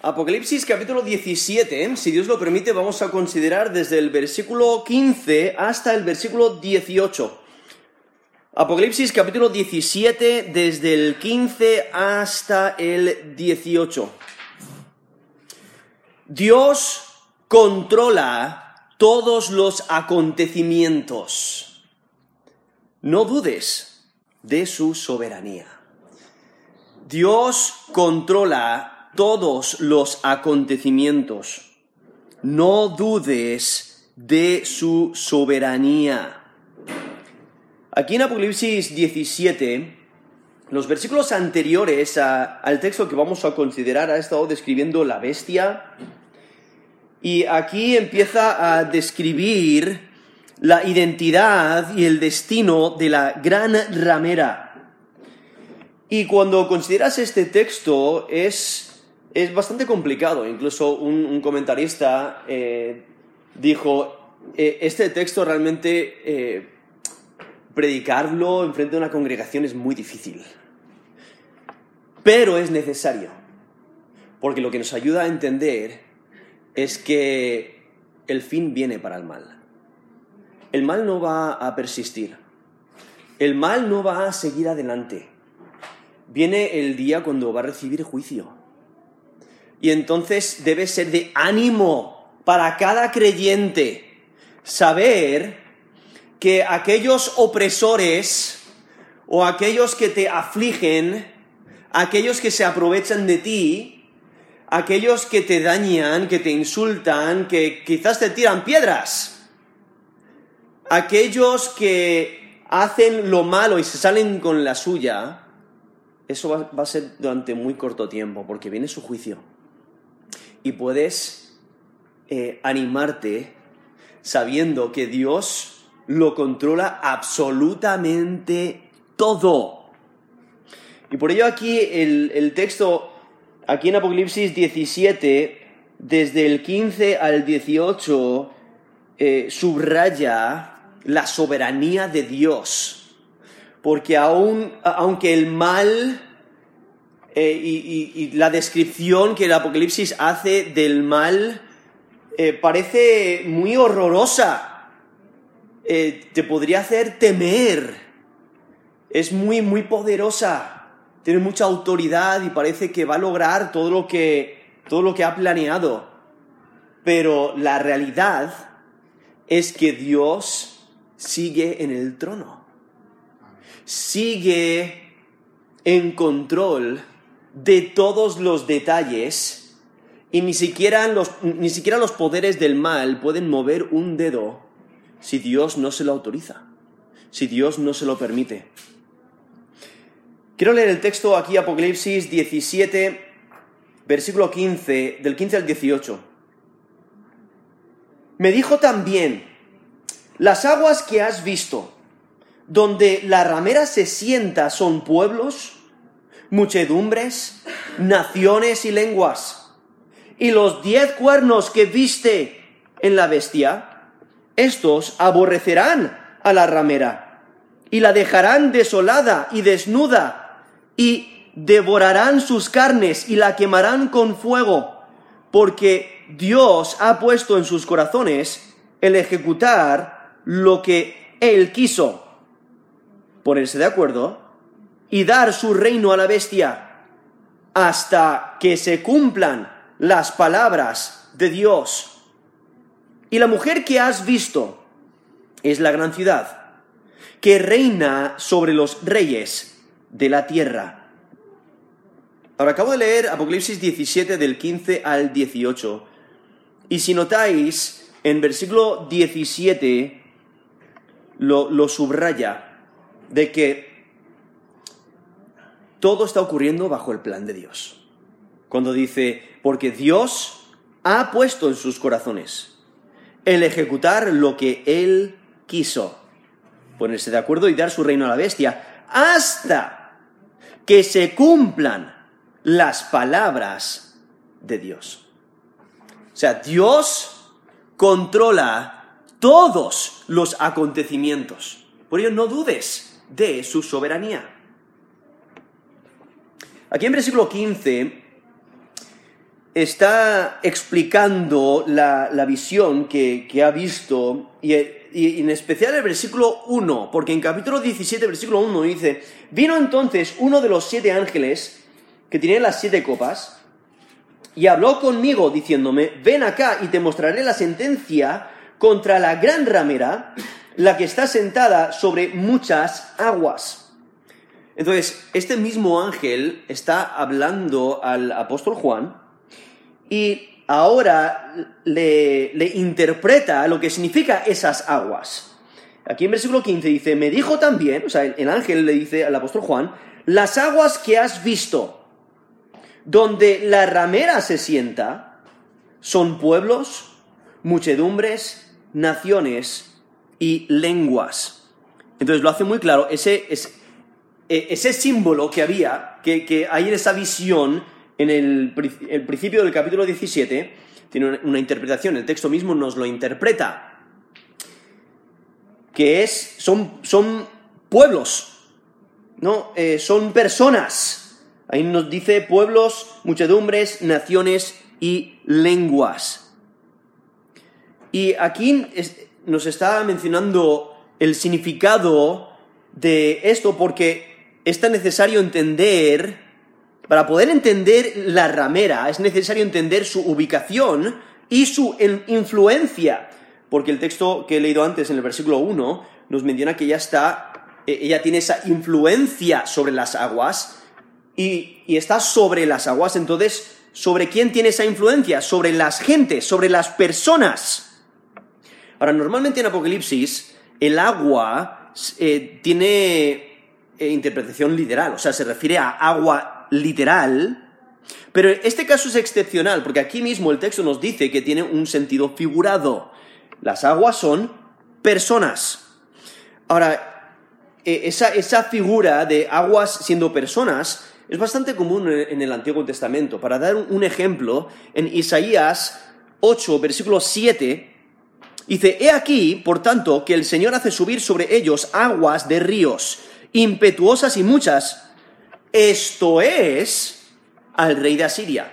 Apocalipsis capítulo 17, si Dios lo permite, vamos a considerar desde el versículo 15 hasta el versículo 18. Apocalipsis capítulo 17, desde el 15 hasta el 18. Dios controla todos los acontecimientos. No dudes de su soberanía. Dios controla todos los acontecimientos. No dudes de su soberanía. Aquí en Apocalipsis 17, los versículos anteriores al texto que vamos a considerar ha estado describiendo la bestia y aquí empieza a describir la identidad y el destino de la gran ramera. Y cuando consideras este texto es es bastante complicado. Incluso un, comentarista eh, dijo, eh, este texto realmente eh, predicarlo en frente de una congregación es muy difícil. Pero es necesario. Porque lo que nos ayuda a entender es que el fin viene para el mal. El mal no va a persistir. El mal no va a seguir adelante. Viene el día cuando va a recibir juicio. Y entonces debe ser de ánimo para cada creyente saber que aquellos opresores o aquellos que te afligen, aquellos que se aprovechan de ti, aquellos que te dañan, que te insultan, que quizás te tiran piedras, aquellos que hacen lo malo y se salen con la suya, eso va, a ser durante muy corto tiempo, porque viene su juicio y puedes eh, animarte sabiendo que Dios lo controla absolutamente todo. Y por ello aquí el, texto, aquí en Apocalipsis 17, desde el 15 al 18, eh, subraya la soberanía de Dios. Porque aun, aunque el mal eh, y, la descripción que el Apocalipsis hace del mal eh, parece muy horrorosa. Eh, te podría hacer temer. Es muy, muy poderosa. Tiene mucha autoridad y parece que va a lograr todo lo que, todo lo que ha planeado. Pero la realidad es que Dios sigue en el trono. Sigue en control de todos los detalles y ni siquiera los, ni siquiera los poderes del mal pueden mover un dedo si Dios no se lo autoriza, si Dios no se lo permite. Quiero leer el texto aquí, Apocalipsis 17, versículo 15, del 15 al 18. Me dijo también, las aguas que has visto, donde la ramera se sienta, son pueblos, muchedumbres, naciones y lenguas. Y los diez cuernos que viste en la bestia, estos aborrecerán a la ramera y la dejarán desolada y desnuda y devorarán sus carnes y la quemarán con fuego, porque Dios ha puesto en sus corazones el ejecutar lo que Él quiso. Ponerse de acuerdo y dar su reino a la bestia hasta que se cumplan las palabras de Dios. Y la mujer que has visto es la gran ciudad, que reina sobre los reyes de la tierra. Ahora acabo de leer Apocalipsis 17 del 15 al 18. Y si notáis, en versículo 17 lo, lo subraya de que todo está ocurriendo bajo el plan de Dios. Cuando dice, porque Dios ha puesto en sus corazones el ejecutar lo que Él quiso, ponerse de acuerdo y dar su reino a la bestia, hasta que se cumplan las palabras de Dios. O sea, Dios controla todos los acontecimientos. Por ello, no dudes de su soberanía. Aquí en versículo 15, está explicando la, la visión que, que, ha visto, y, en especial el versículo 1, porque en capítulo 17, versículo 1 dice, vino entonces uno de los siete ángeles que tenía las siete copas, y habló conmigo diciéndome, ven acá y te mostraré la sentencia contra la gran ramera, la que está sentada sobre muchas aguas. Entonces, este mismo ángel está hablando al apóstol Juan y ahora le, interpreta lo que significa esas aguas. Aquí en versículo 15 dice, me dijo también, o sea, el ángel le dice al apóstol Juan, las aguas que has visto, donde la ramera se sienta, son pueblos, muchedumbres, naciones y lenguas. Entonces lo hace muy claro, ese, ese símbolo que había, que, que hay en esa visión, en el, principio del capítulo 17 tiene una, interpretación, el texto mismo nos lo interpreta, que es, son, son pueblos, ¿no? Eh, son personas. Ahí nos dice pueblos, muchedumbres, naciones y lenguas. Y aquí nos está mencionando el significado de esto porque es tan necesario entender para poder entender la ramera es necesario entender su ubicación y su influencia, porque el texto que he leído antes en el versículo 1 nos menciona que ella está, e, ella tiene esa influencia sobre las aguas y, está sobre las aguas, entonces, ¿sobre quién tiene esa influencia? Sobre las gentes, sobre las personas. Ahora, normalmente en Apocalipsis el agua eh, tiene eh, interpretación literal, o sea, se refiere a agua literal, pero este caso es excepcional, porque aquí mismo el texto nos dice que tiene un sentido figurado. Las aguas son personas. Ahora, e, esa, esa figura de aguas siendo personas es bastante común en el Antiguo Testamento. Para dar un ejemplo, en Isaías 8, versículo 7, dice, He aquí, por tanto, que el Señor hace subir sobre ellos aguas de ríos, impetuosas y muchas, esto es al rey de Asiria,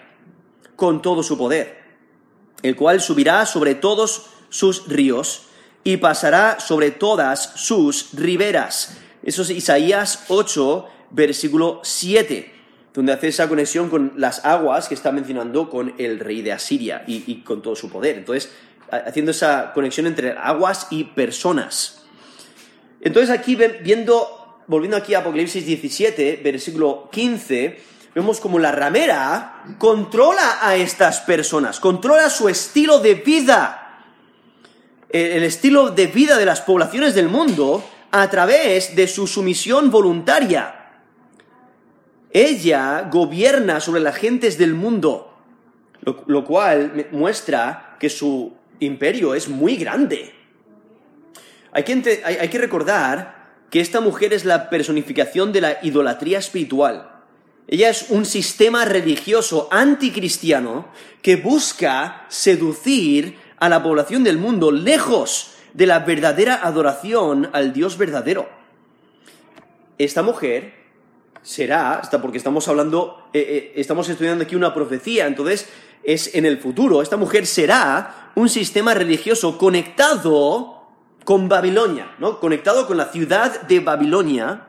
con todo su poder, el cual subirá sobre todos sus ríos y pasará sobre todas sus riberas. Eso es Isaías 8, versículo 7, donde hace esa conexión con las aguas que está mencionando con el rey de Asiria y, y con todo su poder. Entonces, haciendo esa conexión entre aguas y personas. Entonces aquí viendo volviendo aquí a Apocalipsis 17, versículo 15, vemos como la ramera controla a estas personas, controla su estilo de vida, el estilo de vida de las poblaciones del mundo a través de su sumisión voluntaria. Ella gobierna sobre las gentes del mundo, lo, cual muestra que su imperio es muy grande. Hay que, hay que recordar que esta mujer es la personificación de la idolatría espiritual. Ella es un sistema religioso anticristiano que busca seducir a la población del mundo lejos de la verdadera adoración al Dios verdadero. Esta mujer será, hasta porque estamos hablando, eh, eh, estamos estudiando aquí una profecía, entonces es en el futuro, esta mujer será un sistema religioso conectado con Babilonia, ¿no? Conectado con la ciudad de Babilonia.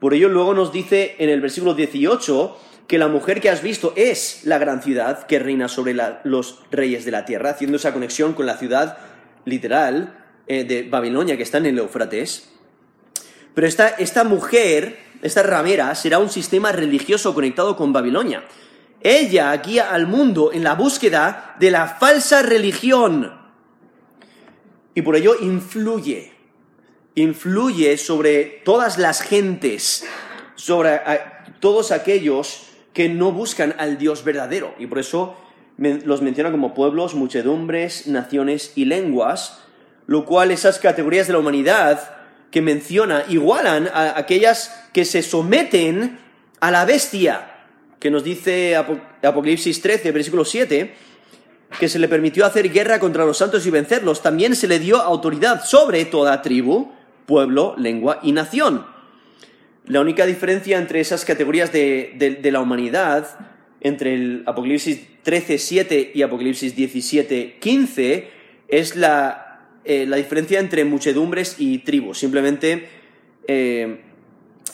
Por ello luego nos dice en el versículo 18 que la mujer que has visto es la gran ciudad que reina sobre los reyes de la tierra, haciendo esa conexión con la ciudad literal eh, de Babilonia que está en el Éufrates. Pero esta, esta mujer, esta ramera, será un sistema religioso conectado con Babilonia. Ella guía al mundo en la búsqueda de la falsa religión y por ello influye, influye sobre todas las gentes, sobre todos aquellos que no buscan al Dios verdadero. Y por eso los menciona como pueblos, muchedumbres, naciones y lenguas, lo cual esas categorías de la humanidad que menciona igualan a aquellas que se someten a la bestia, que nos dice Apocalipsis 13, versículo 7, que se le permitió hacer guerra contra los santos y vencerlos, también se le dio autoridad sobre toda tribu, pueblo, lengua y nación. La única diferencia entre esas categorías de, la humanidad entre el Apocalipsis 13, 7 y Apocalipsis 17, 15 es la, eh, la diferencia entre muchedumbres y tribus. Simplemente eh,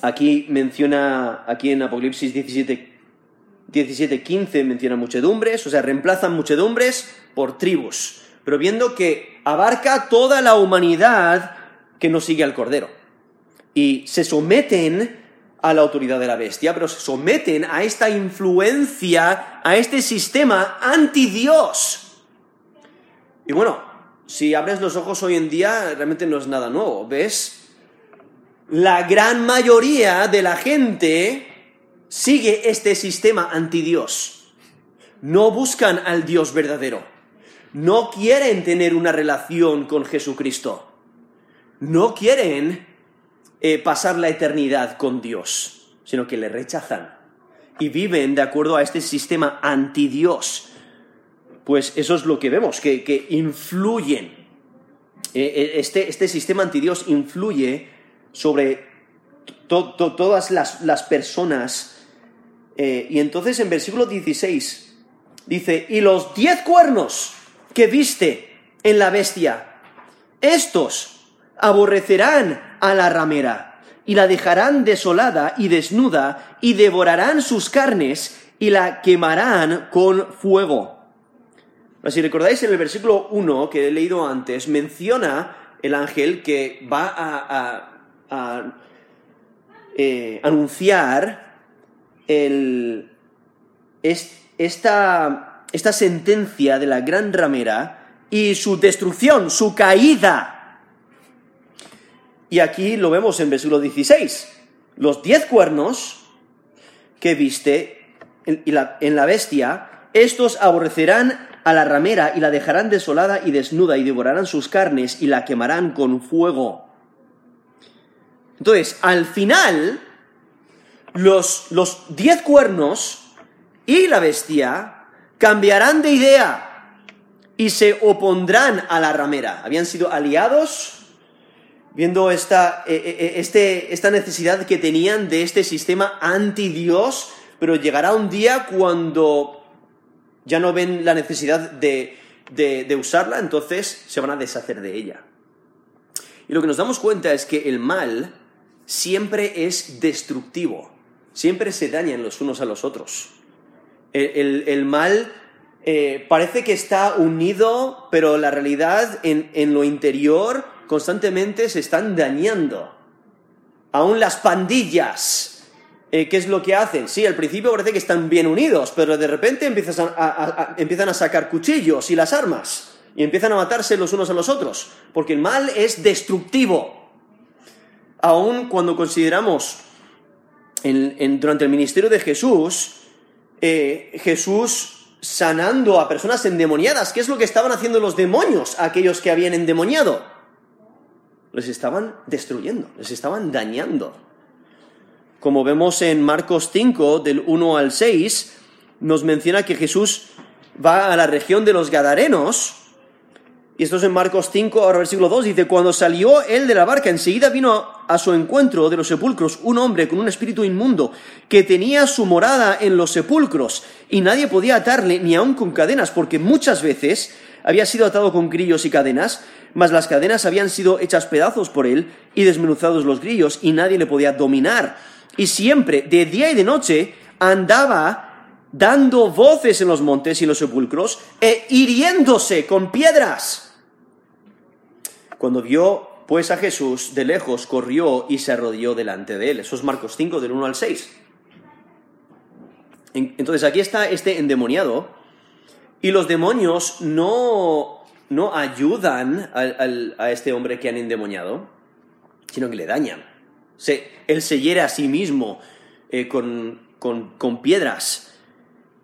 aquí menciona, aquí en Apocalipsis 17, 17, 15 menciona muchedumbres, o sea, reemplazan muchedumbres por tribus, pero viendo que abarca toda la humanidad que no sigue al Cordero. Y se someten a la autoridad de la bestia, pero se someten a esta influencia, a este sistema anti-Dios. Y bueno, si abres los ojos hoy en día, realmente no es nada nuevo, ¿ves? La gran mayoría de la gente sigue este sistema anti-Dios. No buscan al Dios verdadero. No quieren tener una relación con Jesucristo. No quieren eh, pasar la eternidad con Dios, sino que le rechazan y viven de acuerdo a este sistema anti-Dios. Pues eso es lo que vemos, que, influyen. Eh, eh, este, este, sistema anti-Dios influye sobre todas las, personas. Y entonces en versículo 16 dice, y los diez cuernos que viste en la bestia, estos aborrecerán a la ramera, y la dejarán desolada y desnuda, y devorarán sus carnes, y la quemarán con fuego. si recordáis en el versículo 1 que he leído antes, menciona el ángel que va a, eh, anunciar esta, esta sentencia de la gran ramera y su destrucción, su caída. Y aquí lo vemos en versículo 16. Los diez cuernos que viste en, la, bestia, estos aborrecerán a la ramera y la dejarán desolada y desnuda y devorarán sus carnes y la quemarán con fuego. Entonces, al final, los, los diez cuernos y la bestia cambiarán de idea y se opondrán a la ramera. Habían sido aliados viendo esta, eh, eh, eh, este, esta necesidad que tenían de este sistema anti-Dios, pero llegará un día cuando ya no ven la necesidad de, de, usarla, entonces se van a deshacer de ella. Y lo que nos damos cuenta es que el mal siempre es destructivo, siempre se dañan los unos a los otros. El, mal parece que está unido, pero la realidad en, en lo interior constantemente se están dañando. Aún las pandillas, eh, ¿qué es lo que hacen? Sí, al principio parece que están bien unidos, pero de repente empiezan a, sacar cuchillos y las armas y empiezan a matarse los unos a los otros, porque el mal es destructivo. Aún cuando consideramos durante el ministerio de Jesús, eh, Jesús sanando a personas endemoniadas, ¿qué es lo que estaban haciendo los demonios, aquellos que habían endemoniado? les estaban destruyendo, les estaban dañando. Como vemos en Marcos 5, del 1 al 6, nos menciona que Jesús va a la región de los Gadarenos, y esto es en Marcos 5, ahora versículo 2, dice, cuando salió él de la barca, enseguida vino a su encuentro de los sepulcros un hombre con un espíritu inmundo, que tenía su morada en los sepulcros, y nadie podía atarle ni aun con cadenas, porque muchas veces había sido atado con grillos y cadenas, mas las cadenas habían sido hechas pedazos por él y desmenuzados los grillos, y nadie le podía dominar. Y siempre, de día y de noche, andaba dando voces en los montes y los sepulcros, e hiriéndose con piedras. Cuando vio pues a Jesús de lejos, corrió y se arrodilló delante de él. Eso es Marcos 5, del 1 al 6. Entonces aquí está este endemoniado, y los demonios no no ayudan a, este hombre que han endemoniado, sino que le dañan. él se hiere a sí mismo eh, con, piedras.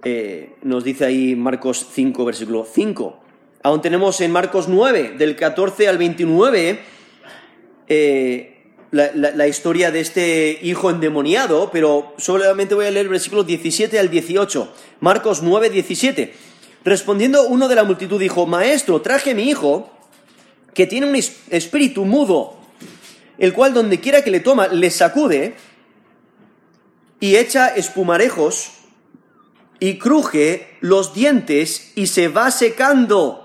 Eh, nos dice ahí Marcos 5, versículo 5. Aún tenemos en Marcos 9, del 14 al 29, eh, la, historia de este hijo endemoniado, pero solamente voy a leer el versículo 17 al 18. Marcos 9, 17. Respondiendo uno de la multitud dijo, Maestro, traje mi hijo, que tiene un espíritu mudo, el cual donde quiera que le toma, le sacude y echa espumarejos y cruje los dientes y se va secando.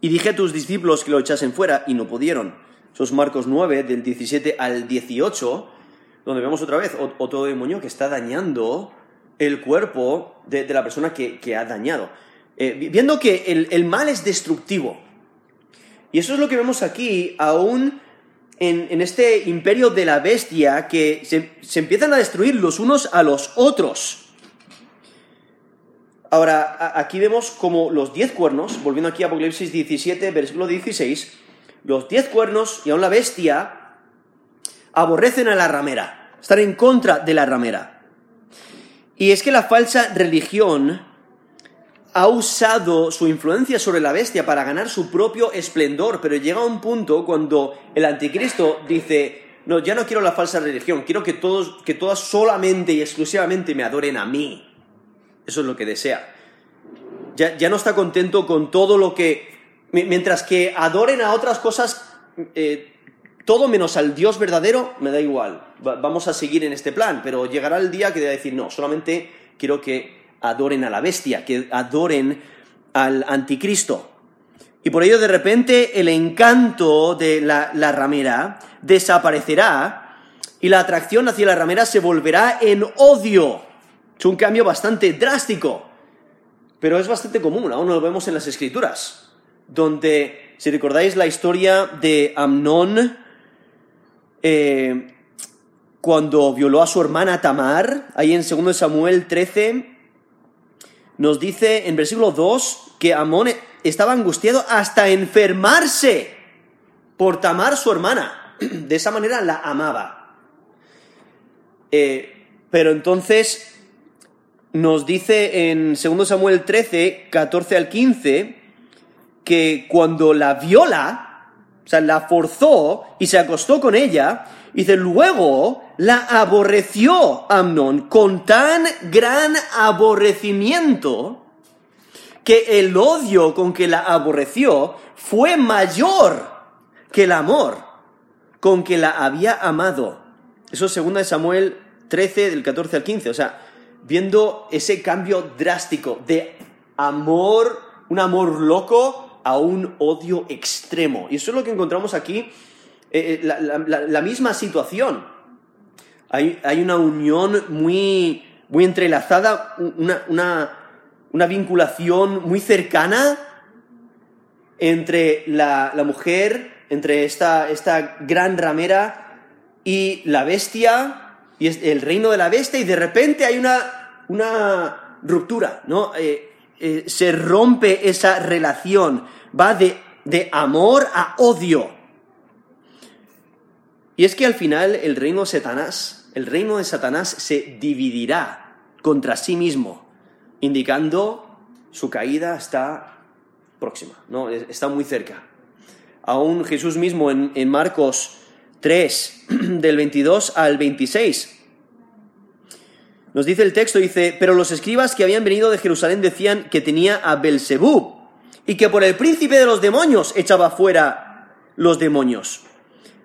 Y dije a tus discípulos que lo echasen fuera y no pudieron. Esos Marcos 9, del 17 al 18, donde vemos otra vez otro demonio que está dañando el cuerpo de, la persona que, ha dañado. Eh, viendo que el, mal es destructivo. Y eso es lo que vemos aquí, aún en, este imperio de la bestia, que se, se empiezan a destruir los unos a los otros. Ahora, aquí vemos como los diez cuernos, volviendo aquí a Apocalipsis 17, versículo 16, los diez cuernos y aún la bestia aborrecen a la ramera, están en contra de la ramera. Y es que la falsa religión ha usado su influencia sobre la bestia para ganar su propio esplendor, pero llega un punto cuando el anticristo dice, no, ya no quiero la falsa religión, quiero que todos, que todas solamente y exclusivamente me adoren a mí. Eso es lo que desea. Ya, no está contento con todo lo que... Mientras que adoren a otras cosas, eh, todo menos al Dios verdadero, me da igual. vamos a seguir en este plan, pero llegará el día que a decir, no, solamente quiero que adoren a la bestia, que adoren al anticristo. Y por ello de repente el encanto de la, la, ramera desaparecerá y la atracción hacia la ramera se volverá en odio. Es un cambio bastante drástico, pero es bastante común, aún lo vemos en las escrituras, donde, si recordáis la historia de Amnón, eh, cuando violó a su hermana Tamar, ahí en 2 Samuel 13, nos dice en versículo 2 que Amón estaba angustiado hasta enfermarse por Tamar, su hermana. De esa manera la amaba. Eh, pero entonces nos dice en 2 Samuel 13, 14 al 15, que cuando la viola, o sea, la forzó y se acostó con ella, dice, luego la aborreció Amnón con tan gran aborrecimiento que el odio con que la aborreció fue mayor que el amor con que la había amado. Eso es 2 Samuel 13, del 14 al 15. O sea, viendo ese cambio drástico de amor, un amor loco, a un odio extremo. Y eso es lo que encontramos aquí, eh, eh, la, misma situación. Hay, una unión muy, muy entrelazada, una, vinculación muy cercana entre la, mujer, entre esta, esta gran ramera y la bestia, y es el reino de la bestia y de repente hay una, una ruptura, ¿no? Eh, eh, se rompe esa relación, va de, de amor a odio. Y es que al final el reino de Satanás, el reino de Satanás se dividirá contra sí mismo, indicando su caída está próxima, ¿no? está muy cerca. Aún Jesús mismo en, en Marcos 3, del 22 al 26. Nos dice el texto, dice, pero los escribas que habían venido de Jerusalén decían que tenía a Belzebú y que por el príncipe de los demonios echaba fuera los demonios.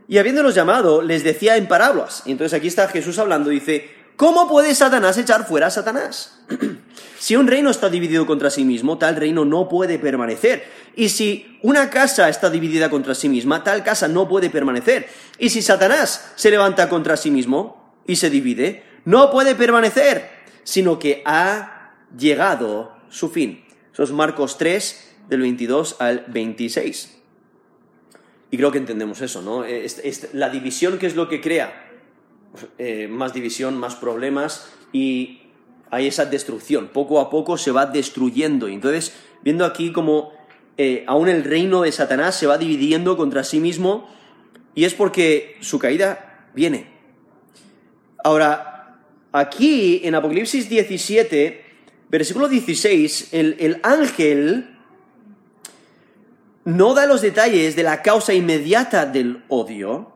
Y habiéndolos llamado, les decía en parábolas. Y entonces aquí está Jesús hablando, dice, ¿cómo puede Satanás echar fuera a Satanás? si un reino está dividido contra sí mismo, tal reino no puede permanecer. Y si una casa está dividida contra sí misma, tal casa no puede permanecer. Y si Satanás se levanta contra sí mismo y se divide, no puede permanecer, sino que ha llegado su fin. Eso es Marcos 3, del 22 al 26. Y creo que entendemos eso, ¿no? la división, ¿qué es lo que crea? Eh, más división, más problemas y hay esa destrucción. Poco a poco se va destruyendo. Y entonces, viendo aquí como eh, aún el reino de Satanás se va dividiendo contra sí mismo, y es porque su caída viene. Ahora, aquí en Apocalipsis 17, versículo 16, el, el ángel no da los detalles de la causa inmediata del odio,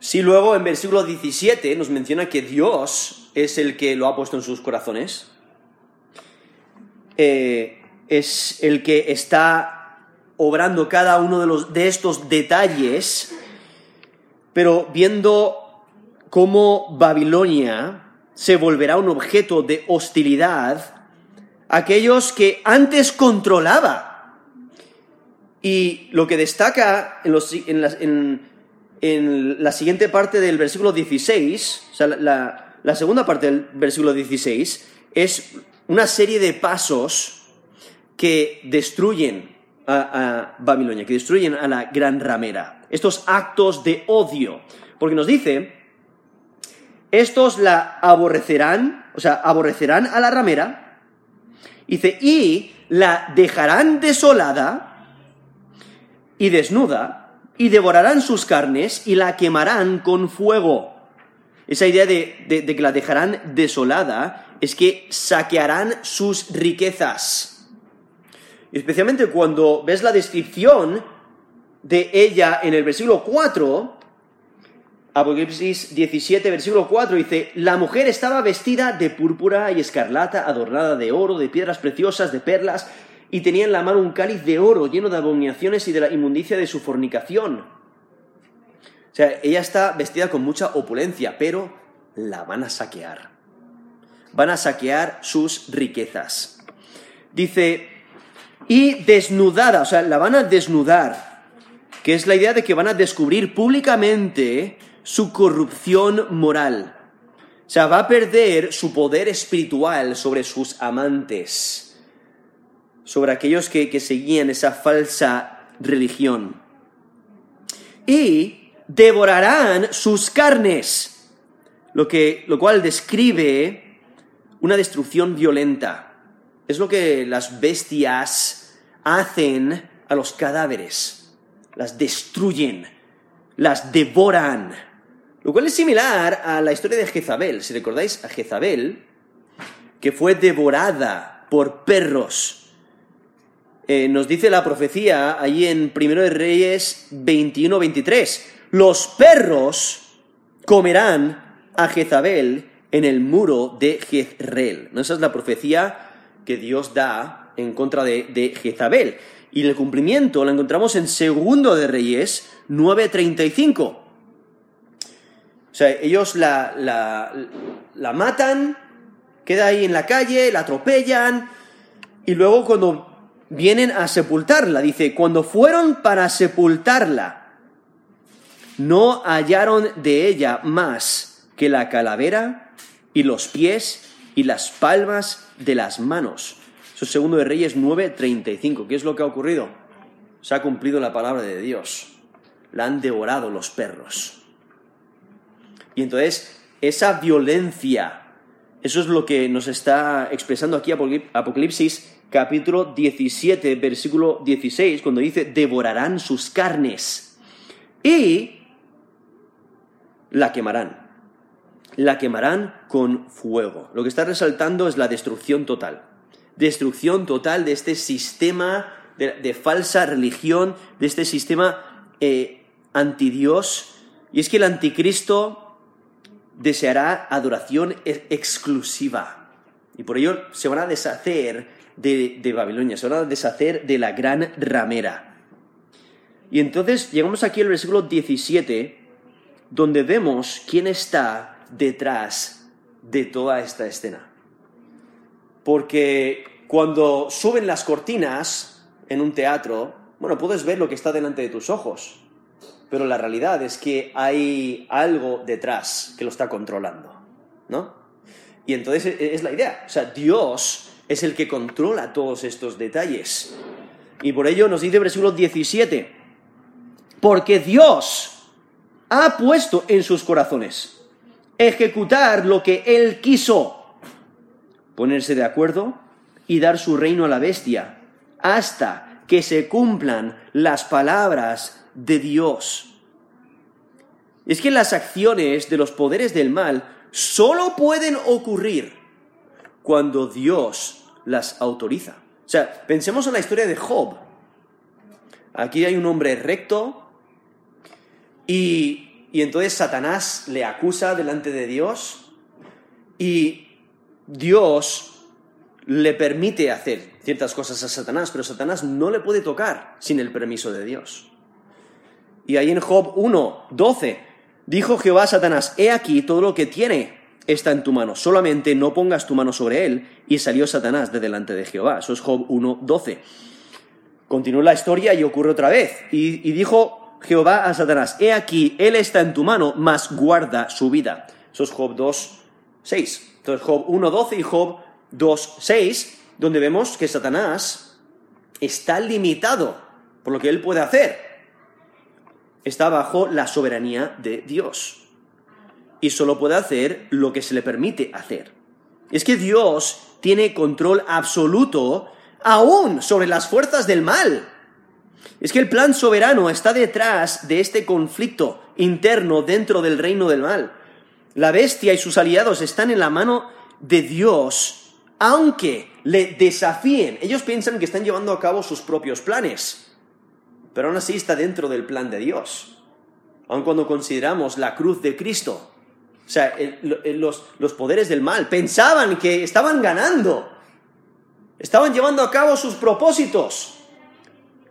si luego en versículo 17 nos menciona que Dios es el que lo ha puesto en sus corazones, eh, es el que está obrando cada uno de, los, de estos detalles, pero viendo cómo Babilonia se volverá un objeto de hostilidad aquellos que antes controlaba. Y lo que destaca en, la, siguiente parte del versículo 16, o sea, la, segunda parte del versículo 16, es una serie de pasos que destruyen a, a, Babilonia, que destruyen a la gran ramera. Estos actos de odio. Porque nos dice, estos la aborrecerán, o sea, aborrecerán a la ramera, Dice, y la dejarán desolada y desnuda, y devorarán sus carnes y la quemarán con fuego. Esa idea de, que la dejarán desolada es que saquearán sus riquezas. Especialmente cuando ves la descripción de ella en el versículo 4, Apocalipsis 17, versículo 4 dice, la mujer estaba vestida de púrpura y escarlata, adornada de oro, de piedras preciosas, de perlas, y tenía en la mano un cáliz de oro lleno de abominaciones y de la inmundicia de su fornicación. O sea, ella está vestida con mucha opulencia, pero la van a saquear. Van a saquear sus riquezas. Dice, y desnudada, o sea, la van a desnudar, que es la idea de que van a descubrir públicamente su corrupción moral. O sea, va a perder su poder espiritual sobre sus amantes, sobre aquellos que, seguían esa falsa religión. Y devorarán sus carnes, lo, que, lo cual describe una destrucción violenta. Es lo que las bestias hacen a los cadáveres. Las destruyen, las devoran. Lo cual es similar a la historia de Jezabel. Si recordáis a Jezabel, que fue devorada por perros. Eh, nos dice la profecía ahí en Primero de Reyes 21-23. Los perros comerán a Jezabel en el muro de Jezreel. ¿No? Esa es la profecía que Dios da en contra de, de Jezabel. Y el cumplimiento lo encontramos en Segundo de Reyes 9.35. O sea, ellos la, la, matan, queda ahí en la calle, la atropellan, y luego cuando vienen a sepultarla, dice, cuando fueron para sepultarla, no hallaron de ella más que la calavera y los pies y las palmas de las manos. Eso es segundo de Reyes 9:35. ¿Qué es lo que ha ocurrido? Se ha cumplido la palabra de Dios. La han devorado los perros. Y entonces, esa violencia, eso es lo que nos está expresando aquí Apocalipsis capítulo 17, versículo 16, cuando dice, devorarán sus carnes y la quemarán. La quemarán con fuego. Lo que está resaltando es la destrucción total. Destrucción total de este sistema de, falsa religión, de este sistema eh, antidios. Y es que el anticristo deseará adoración e-, exclusiva. Y por ello se van a deshacer de, Babilonia, se van a deshacer de la gran ramera. Y entonces llegamos aquí al versículo 17, donde vemos quién está detrás de toda esta escena. Porque cuando suben las cortinas en un teatro, bueno, puedes ver lo que está delante de tus ojos pero la realidad es que hay algo detrás que lo está controlando, ¿no? Y entonces e, es la idea, o sea, Dios es el que controla todos estos detalles. Y por ello nos dice versículo 17, porque Dios ha puesto en sus corazones ejecutar lo que Él quiso, ponerse de acuerdo y dar su reino a la bestia, hasta que se cumplan las palabras de Dios. Es que las acciones de los poderes del mal solo pueden ocurrir cuando Dios las autoriza. O sea, pensemos en la historia de Job. Aquí hay un hombre recto y, y entonces Satanás le acusa delante de Dios y Dios le permite hacer ciertas cosas a Satanás, pero Satanás no le puede tocar sin el permiso de Dios. Y ahí en Job 1, 12, dijo Jehová a Satanás, he aquí todo lo que tiene está en tu mano, solamente no pongas tu mano sobre él. Y salió Satanás de delante de Jehová. Eso es Job 1.12. Continuó la historia y ocurre otra vez. Y, y dijo Jehová a Satanás, he aquí, él está en tu mano, mas guarda su vida. Eso es Job 2.6. Entonces Job 1.12 y Job 2.6, donde vemos que Satanás está limitado por lo que él puede hacer. Está bajo la soberanía de Dios. Y solo puede hacer lo que se le permite hacer. Es que Dios tiene control absoluto aún sobre las fuerzas del mal. Es que el plan soberano está detrás de este conflicto interno dentro del reino del mal. La bestia y sus aliados están en la mano de Dios, aunque le desafíen. Ellos piensan que están llevando a cabo sus propios planes, pero aún así está dentro del plan de Dios. Aun cuando consideramos la cruz de Cristo, o sea, los, los poderes del mal pensaban que estaban ganando, estaban llevando a cabo sus propósitos,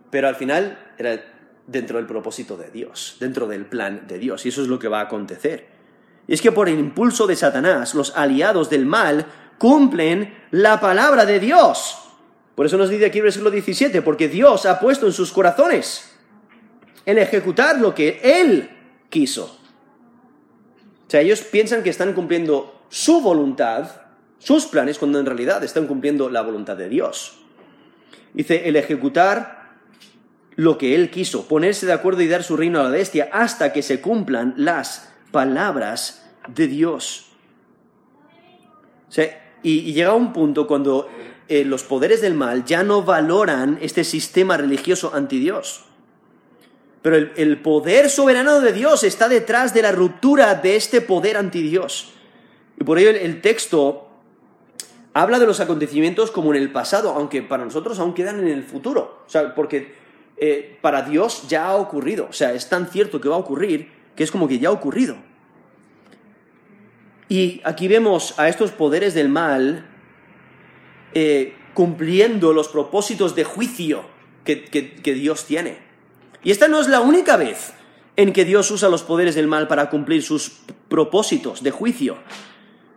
pero al final era dentro del propósito de Dios, dentro del plan de Dios, y eso es lo que va a acontecer. Y es que por el impulso de Satanás, los aliados del mal cumplen la palabra de Dios. Por eso nos dice aquí el versículo 17, porque Dios ha puesto en sus corazones el ejecutar lo que Él quiso. O sea, ellos piensan que están cumpliendo su voluntad, sus planes, cuando en realidad están cumpliendo la voluntad de Dios. Dice, el ejecutar lo que Él quiso, ponerse de acuerdo y dar su reino a la bestia hasta que se cumplan las palabras de Dios. y, llega un punto cuando eh, los poderes del mal ya no valoran este sistema religioso anti Dios. Pero el, poder soberano de Dios está detrás de la ruptura de este poder anti Dios. Y por ello el, texto habla de los acontecimientos como en el pasado, aunque para nosotros aún quedan en el futuro. O sea, porque eh, para Dios ya ha ocurrido. O sea, es tan cierto que va a ocurrir que es como que ya ha ocurrido. Y aquí vemos a estos poderes del mal eh, cumpliendo los propósitos de juicio que, que Dios tiene. Y esta no es la única vez en que Dios usa los poderes del mal para cumplir sus propósitos de juicio.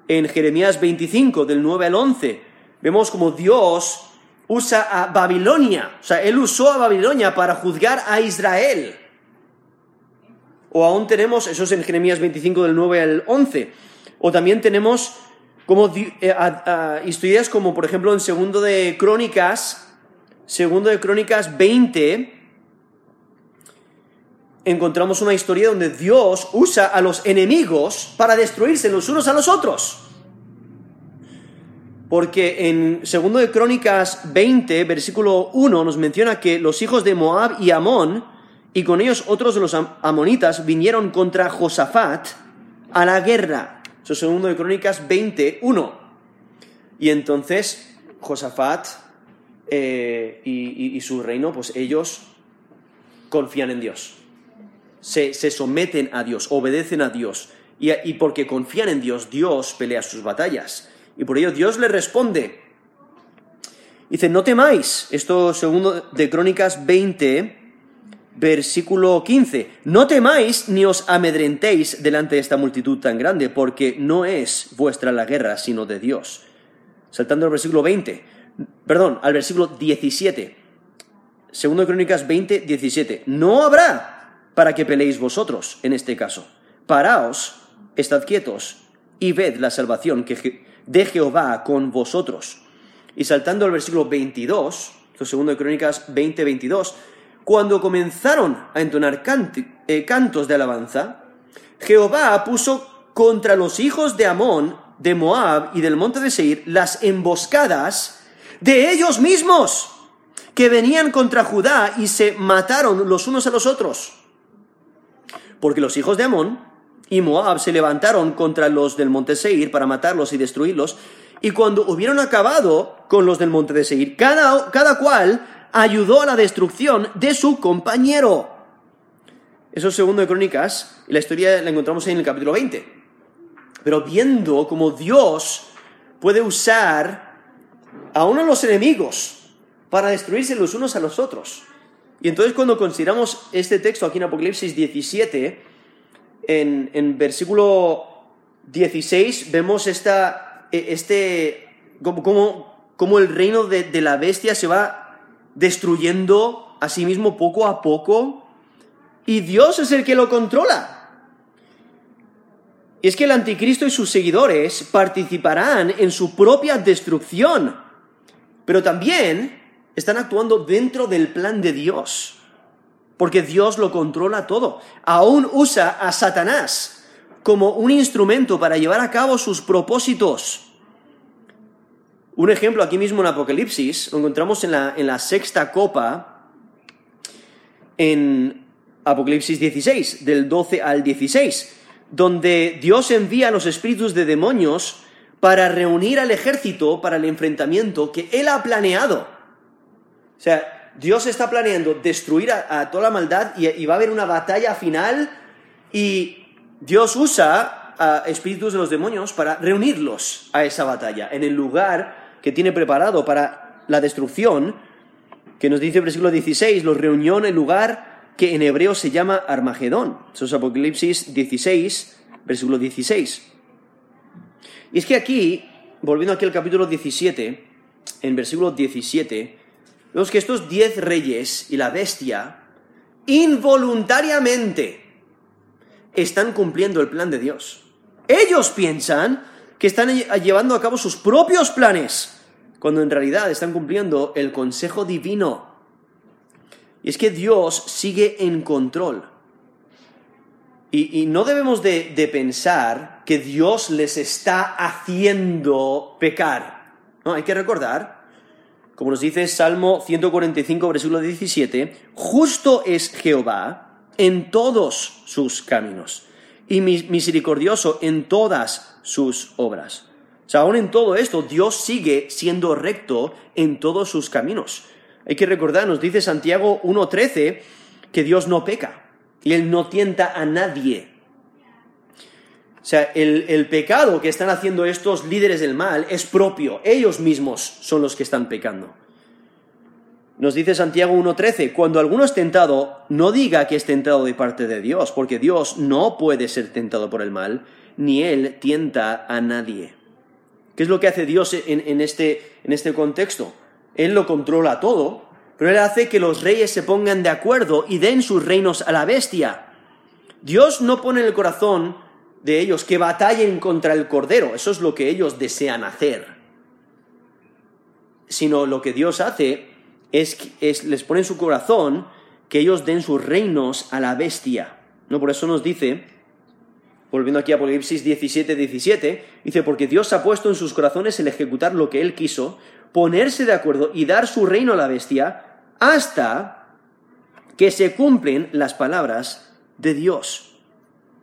En Jeremías 25, del 9 al 11, vemos como Dios usa a Babilonia, o sea, Él usó a Babilonia para juzgar a Israel. O aún tenemos, eso es en Jeremías 25 del 9 al 11. O también tenemos como eh, historias como por ejemplo en segundo de Crónicas, segundo de Crónicas 20, encontramos una historia donde Dios usa a los enemigos para destruirse los unos a los otros. Porque en segundo de Crónicas 20, versículo 1, nos menciona que los hijos de Moab y Amón y con ellos otros de los amonitas vinieron contra Josafat a la guerra. Eso es segundo de Crónicas 21. Y entonces Josafat eh, y, su reino, pues ellos confían en Dios. Se, someten a Dios, obedecen a Dios. Y, y, porque confían en Dios, Dios pelea sus batallas. Y por ello Dios le responde. Dice, no temáis. Esto segundo de Crónicas 20, Versículo 15. No temáis ni os amedrentéis delante de esta multitud tan grande, porque no es vuestra la guerra, sino de Dios. Saltando al versículo 20. Perdón, al versículo 17. Segundo de Crónicas 20, 17. No habrá para que peleéis vosotros en este caso. Paraos, estad quietos y ved la salvación que de Jehová con vosotros. Y saltando al versículo 22, segundo de Crónicas 20, 22 cuando comenzaron a entonar eh, cantos de alabanza, Jehová puso contra los hijos de Amón, de Moab y del monte de Seir las emboscadas de ellos mismos, que venían contra Judá y se mataron los unos a los otros. Porque los hijos de Amón y Moab se levantaron contra los del monte Seir para matarlos y destruirlos, y cuando hubieron acabado con los del monte de Seir, cada, cada cual ayudó a la destrucción de su compañero. Eso es segundo de Crónicas, y la historia la encontramos en el capítulo 20. Pero viendo cómo Dios puede usar a uno de los enemigos para destruirse los unos a los otros. Y entonces cuando consideramos este texto aquí en Apocalipsis 17, en, en versículo 16 vemos esta, e, este, como, el reino de, de la bestia se va destruyendo a sí mismo poco a poco y Dios es el que lo controla. Y es que el anticristo y sus seguidores participarán en su propia destrucción, pero también están actuando dentro del plan de Dios, porque Dios lo controla todo. Aún usa a Satanás como un instrumento para llevar a cabo sus propósitos. Un ejemplo aquí mismo en Apocalipsis, lo encontramos en la, en la sexta copa, en Apocalipsis 16, del 12 al 16 donde Dios envía a los espíritus de demonios para reunir al ejército para el enfrentamiento que Él ha planeado. O sea, Dios está planeando destruir a, toda la maldad y, va a haber una batalla final y Dios usa a espíritus de los demonios para reunirlos a esa batalla en el lugar que tiene preparado para la destrucción, que nos dice el versículo 16, los reunió en el lugar que en hebreo se llama Armagedón. Eso es Apocalipsis 16, versículo 16. Y es que aquí, volviendo aquí al capítulo 17, en versículo 17, vemos que estos diez reyes y la bestia involuntariamente están cumpliendo el plan de Dios. Ellos piensan que están llevando a cabo sus propios planes, cuando en realidad están cumpliendo el consejo divino y es que Dios sigue en control. Y, no debemos de, de, pensar que Dios les está haciendo pecar. No, hay que recordar, como nos dice Salmo 145, versículo 17, justo es Jehová en todos sus caminos y misericordioso en todas sus obras. O sea, aún en todo esto, Dios sigue siendo recto en todos sus caminos. Hay que recordar, nos dice Santiago 1.13, que Dios no peca y Él no tienta a nadie. O sea, el, el, pecado que están haciendo estos líderes del mal es propio. Ellos mismos son los que están pecando. Nos dice Santiago 1.13, cuando alguno es tentado, no diga que es tentado de parte de Dios, porque Dios no puede ser tentado por el mal, ni Él tienta a nadie. ¿Qué es lo que hace Dios en, en, este, en este contexto? Él lo controla todo, pero Él hace que los reyes se pongan de acuerdo y den sus reinos a la bestia. Dios no pone en el corazón de ellos que batallen contra el Cordero, eso es lo que ellos desean hacer. Sino lo que Dios hace es, es les pone en su corazón que ellos den sus reinos a la bestia. ¿No? Por eso nos dice, volviendo aquí a Apocalipsis 17, 17, dice, porque Dios ha puesto en sus corazones el ejecutar lo que Él quiso, ponerse de acuerdo y dar su reino a la bestia hasta que se cumplen las palabras de Dios.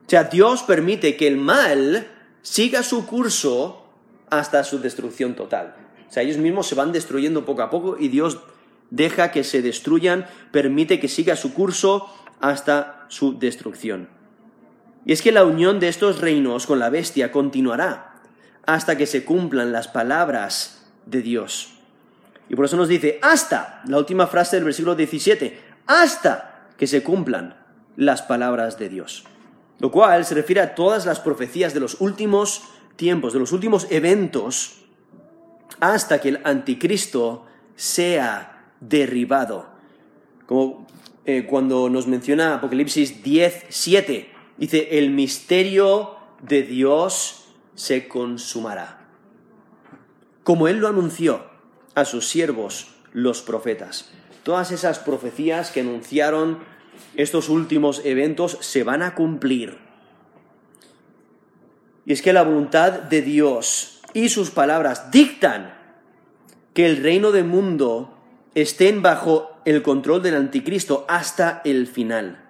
O sea, Dios permite que el mal siga su curso hasta su destrucción total. O sea, ellos mismos se van destruyendo poco a poco y Dios deja que se destruyan, permite que siga su curso hasta su destrucción. Y es que la unión de estos reinos con la bestia continuará hasta que se cumplan las palabras de Dios. Y por eso nos dice, hasta, la última frase del versículo 17, hasta que se cumplan las palabras de Dios. Lo cual se refiere a todas las profecías de los últimos tiempos, de los últimos eventos, hasta que el anticristo sea derribado. Como eh, cuando nos menciona Apocalipsis 10, 7, dice, el misterio de Dios se consumará como Él lo anunció a sus siervos, los profetas. Todas esas profecías que anunciaron estos últimos eventos se van a cumplir. Y es que la voluntad de Dios y sus palabras dictan que el reino del mundo estén bajo el control del anticristo hasta el final.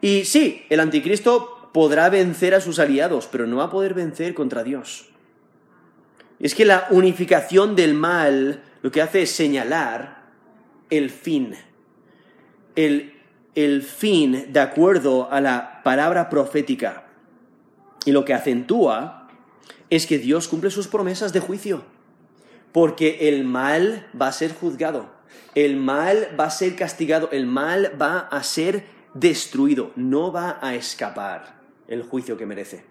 Y sí, el anticristo podrá vencer a sus aliados, pero no va a poder vencer contra Dios. Es que la unificación del mal lo que hace es señalar el fin. El, el fin de acuerdo a la palabra profética. Y lo que acentúa es que Dios cumple sus promesas de juicio. Porque el mal va a ser juzgado. El mal va a ser castigado. El mal va a ser destruido. No va a escapar el juicio que merece.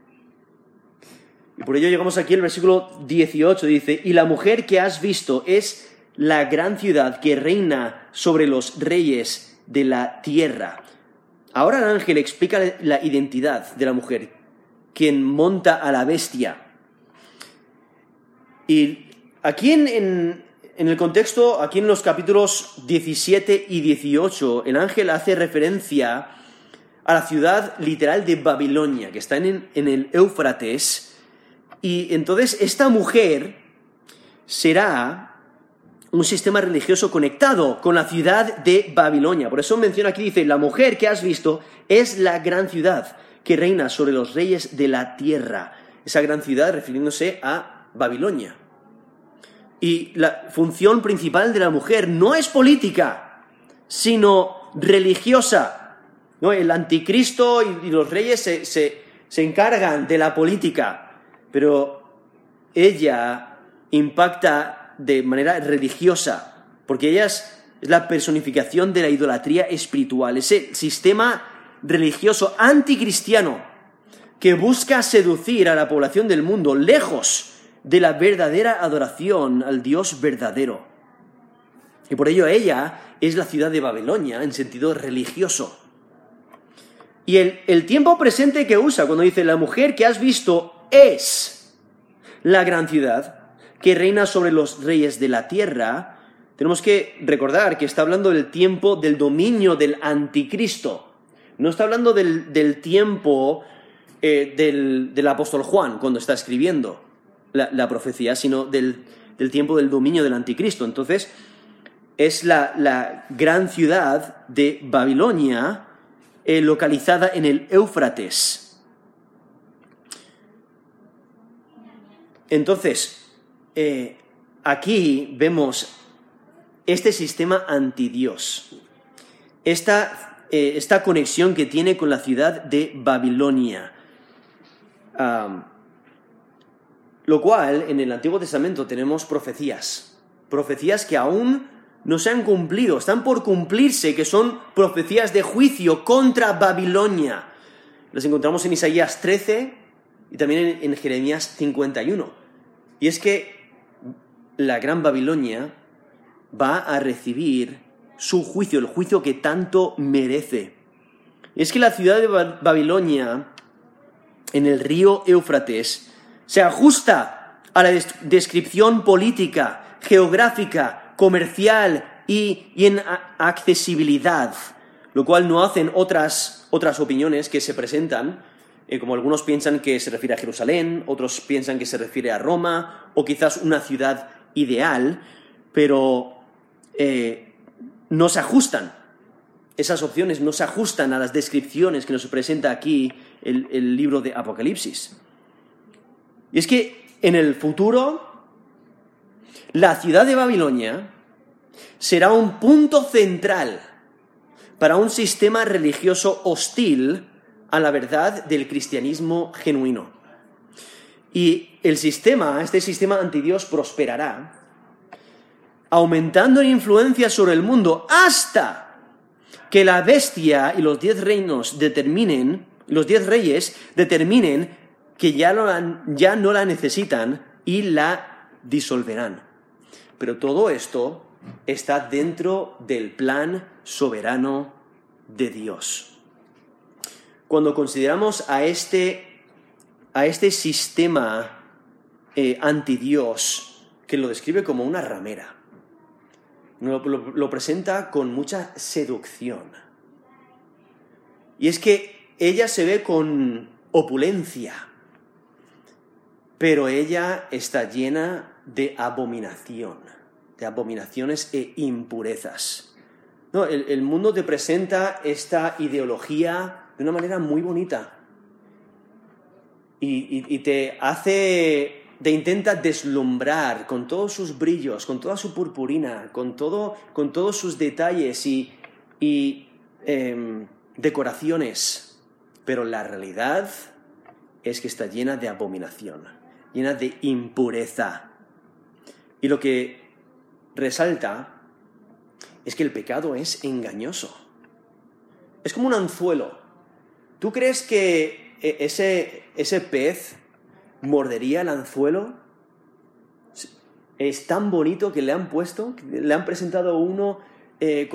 Y por ello llegamos aquí al versículo 18, dice, y la mujer que has visto es la gran ciudad que reina sobre los reyes de la tierra. Ahora el ángel explica la identidad de la mujer, quien monta a la bestia. Y aquí en, el contexto, aquí en los capítulos 17 y 18, el ángel hace referencia a la ciudad literal de Babilonia, que está en, en el Éufrates. Y entonces esta mujer será un sistema religioso conectado con la ciudad de Babilonia. Por eso menciona aquí, dice, la mujer que has visto es la gran ciudad que reina sobre los reyes de la tierra. Esa gran ciudad refiriéndose a Babilonia. Y la función principal de la mujer no es política, sino religiosa. ¿No? El anticristo y, los reyes se, se encargan de la política, pero ella impacta de manera religiosa, porque ella es, la personificación de la idolatría espiritual, ese sistema religioso anticristiano que busca seducir a la población del mundo lejos de la verdadera adoración al Dios verdadero. Y por ello ella es la ciudad de Babilonia en sentido religioso. Y el, el, tiempo presente que usa cuando dice la mujer que has visto es la gran ciudad, que reina sobre los reyes de la tierra, tenemos que recordar que está hablando del tiempo del dominio del anticristo. No está hablando del, tiempo eh, del, apóstol Juan cuando está escribiendo la, profecía, sino del, tiempo del dominio del anticristo. Entonces, es la, gran ciudad de Babilonia eh, localizada en el Éufrates. Entonces, eh, aquí vemos este sistema antidios, esta, eh, esta conexión que tiene con la ciudad de Babilonia. lo cual, en el Antiguo Testamento tenemos profecías, profecías que aún no se han cumplido, están por cumplirse, que son profecías de juicio contra Babilonia. Las encontramos en Isaías 13 y también en, en Jeremías 51. Y es que la gran Babilonia va a recibir su juicio, el juicio que tanto merece. Es que la ciudad de Babilonia, en el río Éufrates, se ajusta a la descripción política, geográfica, comercial y, en accesibilidad, lo cual no hacen otras, otras opiniones que se presentan, eh, como algunos piensan que se refiere a Jerusalén, otros piensan que se refiere a Roma, o quizás una ciudad ideal, pero eh, no se ajustan. Esas opciones no se ajustan a las descripciones que nos presenta aquí el, el libro de Apocalipsis. Y es que en el futuro, la ciudad de Babilonia será un punto central para un sistema religioso hostil a la verdad del cristianismo genuino. Y el sistema, este sistema antidios prosperará, aumentando en influencia sobre el mundo hasta que la bestia y los diez reinos determinen, los diez reyes determinen que ya no, ya no la necesitan y la disolverán. Pero todo esto está dentro del plan soberano de Dios. Cuando consideramos a este, a este sistema eh, anti-Dios que lo describe como una ramera. Lo, presenta con mucha seducción. Y es que ella se ve con opulencia, pero ella está llena de abominación, de abominaciones e impurezas. No, el, mundo te presenta esta ideología de una manera muy bonita y te hace te intenta deslumbrar con todos sus brillos, con toda su purpurina, con, todo, con todos sus detalles y, em, decoraciones. Pero la realidad es que está llena de abominación, llena de impureza. Y lo que resalta es que el pecado es engañoso. Es como un anzuelo. ¿Tú crees que e, ese, ese pez mordería el anzuelo. Es tan bonito que le han puesto, le han presentado uno eh,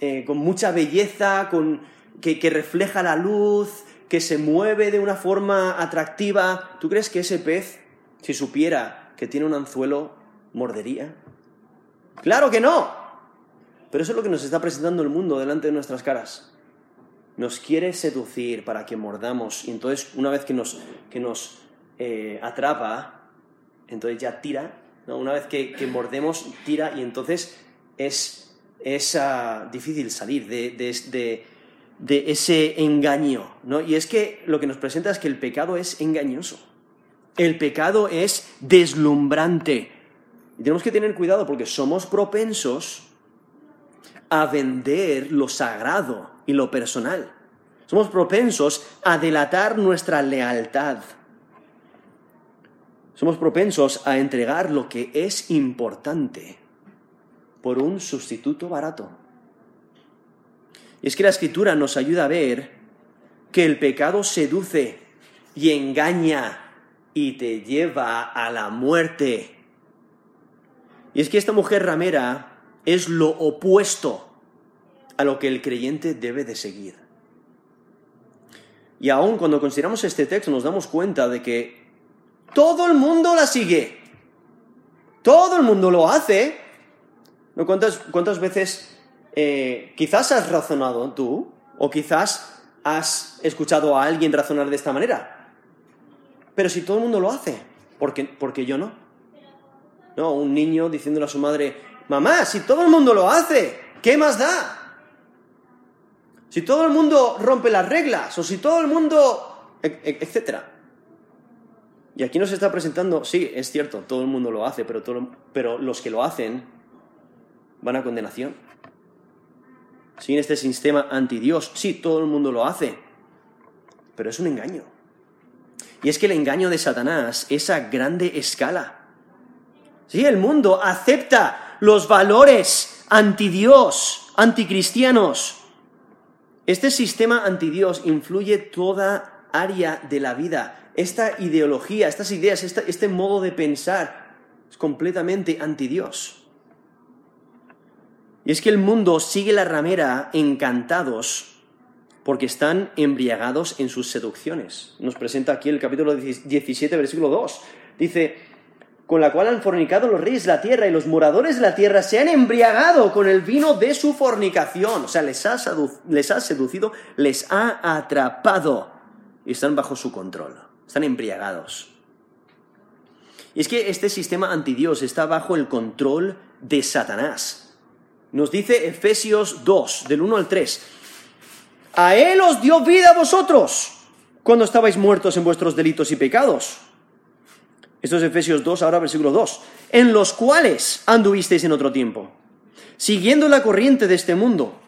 eh, con, mucha belleza, con, que, que refleja la luz, que se mueve de una forma atractiva. ¿Tú crees que ese pez, si supiera que tiene un anzuelo, mordería? Claro que no. Pero eso es lo que nos está presentando el mundo delante de nuestras caras. Nos quiere seducir para que mordamos y entonces una vez que nos, que nos eh, atrapa, entonces ya tira. Una vez que, mordemos, tira y entonces es, es ah, difícil salir de, de, de, ese engaño. ¿no? Y es que lo que nos presenta es que el pecado es engañoso. El pecado es deslumbrante. Y tenemos que tener cuidado porque somos propensos a vender lo sagrado y lo personal. Somos propensos a delatar nuestra lealtad. Somos propensos a entregar lo que es importante por un sustituto barato. Y es que la escritura nos ayuda a ver que el pecado seduce y engaña y te lleva a la muerte. Y es que esta mujer ramera es lo opuesto a lo que el creyente debe de seguir. Y aún cuando consideramos este texto nos damos cuenta de que todo el mundo la sigue. Todo el mundo lo hace. ¿Cuántas, cuántas veces eh, quizás has razonado tú? ¿O quizás has escuchado a alguien razonar de esta manera? Pero si todo el mundo lo hace, ¿por qué, porque yo no? No, un niño diciéndole a su madre, mamá, si todo el mundo lo hace, ¿qué más da? Si todo el mundo rompe las reglas, o si todo el mundo, e, e, etcétera. Y aquí nos está presentando, sí, es cierto, todo el mundo lo hace, pero, pero los que lo hacen van a condenación. Sin este sistema anti-Dios, sí, todo el mundo lo hace, pero es un engaño. Y es que el engaño de Satanás es a grande escala. Sí, el mundo acepta los valores anti-Dios, anticristianos. Este sistema anti-Dios influye toda área de la vida. Esta ideología, estas ideas, este modo de pensar es completamente anti-Dios. Y es que el mundo sigue la ramera encantados porque están embriagados en sus seducciones. Nos presenta aquí el capítulo 17, versículo 2. Dice, con la cual han fornicado los reyes de la tierra y los moradores de la tierra se han embriagado con el vino de su fornicación. O sea, les ha seducido, les ha atrapado y están bajo su control. Están embriagados. Y es que este sistema antidios está bajo el control de Satanás. Nos dice Efesios 2, del 1 al 3. A Él os dio vida vosotros cuando estabais muertos en vuestros delitos y pecados esto es Efesios 2, ahora versículo 2. En los cuales anduvisteis en otro tiempo, siguiendo la corriente de este mundo,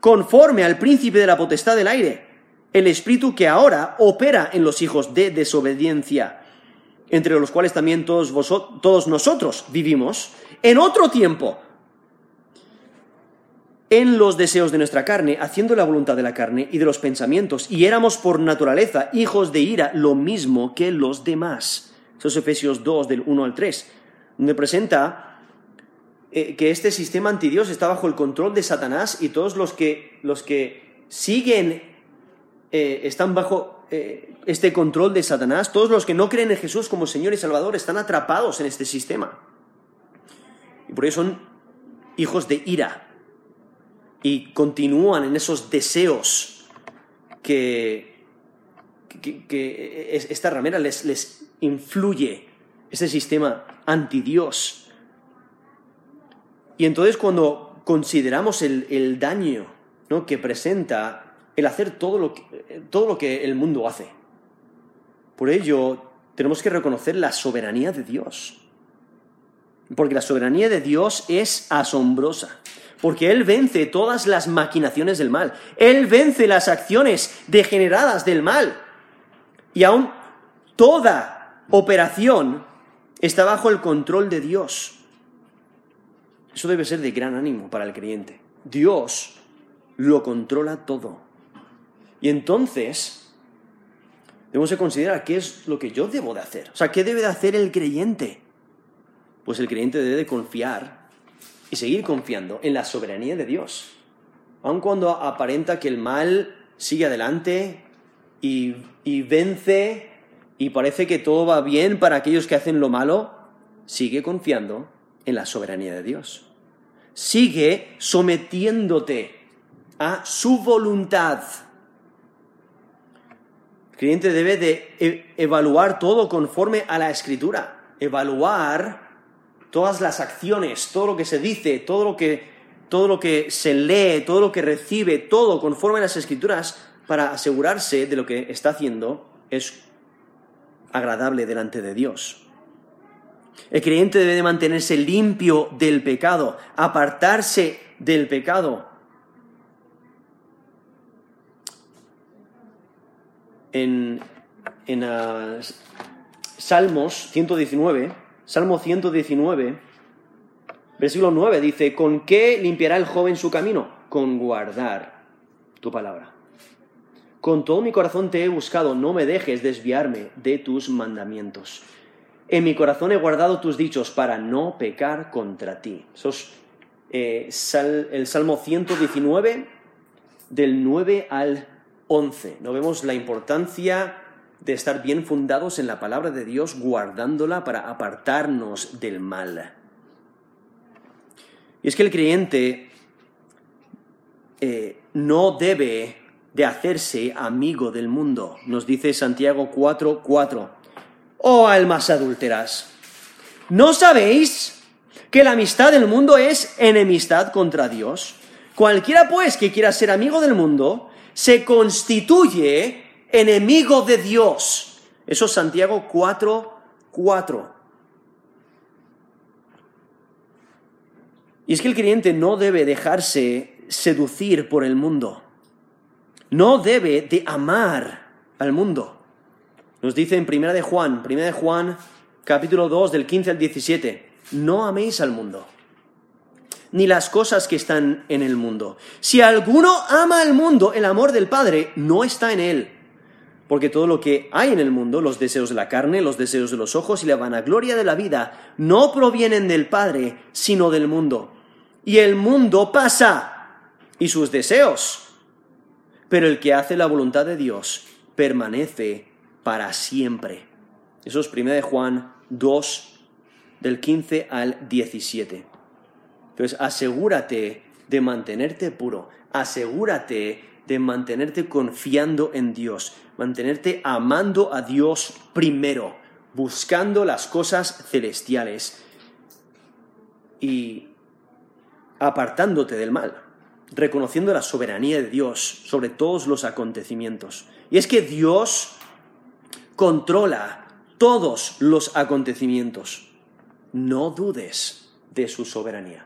conforme al príncipe de la potestad del aire, el espíritu que ahora opera en los hijos de desobediencia, entre los cuales también todos, todos nosotros vivimos, en otro tiempo, en los deseos de nuestra carne, haciendo la voluntad de la carne y de los pensamientos, y éramos por naturaleza hijos de ira, lo mismo que los demás. Eso es Efesios 2, del 1 al 3, donde presenta eh, que este sistema antidios está bajo el control de Satanás y todos los que, los que siguen eh, están bajo eh, este control de Satanás, todos los que no creen en Jesús como Señor y Salvador están atrapados en este sistema. Y por eso son hijos de ira y continúan en esos deseos que, esta ramera les, les influye ese sistema anti-Dios. Y entonces cuando consideramos el, daño ¿no? que presenta el hacer todo lo, que, todo lo que el mundo hace, por ello tenemos que reconocer la soberanía de Dios. Porque la soberanía de Dios es asombrosa. Porque Él vence todas las maquinaciones del mal. Él vence las acciones degeneradas del mal. Y aún toda operación está bajo el control de Dios. Eso debe ser de gran ánimo para el creyente. Dios lo controla todo. Y entonces, Debemos de considerar qué es lo que yo debo de hacer. O sea, ¿qué debe de hacer el creyente? Pues el creyente debe de confiar y seguir confiando en la soberanía de Dios. Aun cuando aparenta que el mal sigue adelante y, y vence y parece que todo va bien para aquellos que hacen lo malo, sigue confiando en la soberanía de Dios. Sigue sometiéndote a su voluntad. El creyente debe de e- evaluar todo conforme a la escritura, evaluar todas las acciones, todo lo que se dice, todo lo que, todo lo que se lee, todo lo que recibe, todo conforme a las escrituras para asegurarse de lo que está haciendo es agradable delante de Dios. El creyente debe de mantenerse limpio del pecado, apartarse del pecado. En, en uh, Salmos 119, Salmo 119, versículo 9 dice, ¿con qué limpiará el joven su camino? Con guardar tu palabra. Con todo mi corazón te he buscado, no me dejes desviarme de tus mandamientos. En mi corazón he guardado tus dichos para no pecar contra ti. Eso es eh, el Salmo 119, del 9 al 11. No vemos la importancia de estar bien fundados en la palabra de Dios, guardándola para apartarnos del mal. Y es que el creyente eh, no debe de hacerse amigo del mundo. Nos dice Santiago 4, 4. Oh almas adúlteras, ¿no sabéis que la amistad del mundo es enemistad contra Dios? Cualquiera pues que quiera ser amigo del mundo se constituye enemigo de Dios. Eso es Santiago 4, 4. Y es que el creyente no debe dejarse seducir por el mundo. No debe de amar al mundo. Nos dice en Primera de Juan, Primera de Juan, capítulo 2, del 15 al 17, no améis al mundo, ni las cosas que están en el mundo. Si alguno ama al mundo, el amor del Padre no está en él. Porque todo lo que hay en el mundo, los deseos de la carne, los deseos de los ojos y la vanagloria de la vida, no provienen del Padre, sino del mundo. Y el mundo pasa, y sus deseos. Pero el que hace la voluntad de Dios permanece para siempre. Eso es 1 de Juan 2, del 15 al 17. Entonces, asegúrate de mantenerte puro, asegúrate de mantenerte confiando en Dios, mantenerte amando a Dios primero, buscando las cosas celestiales y apartándote del mal, reconociendo la soberanía de Dios sobre todos los acontecimientos. Y es que Dios controla todos los acontecimientos. No dudes de su soberanía.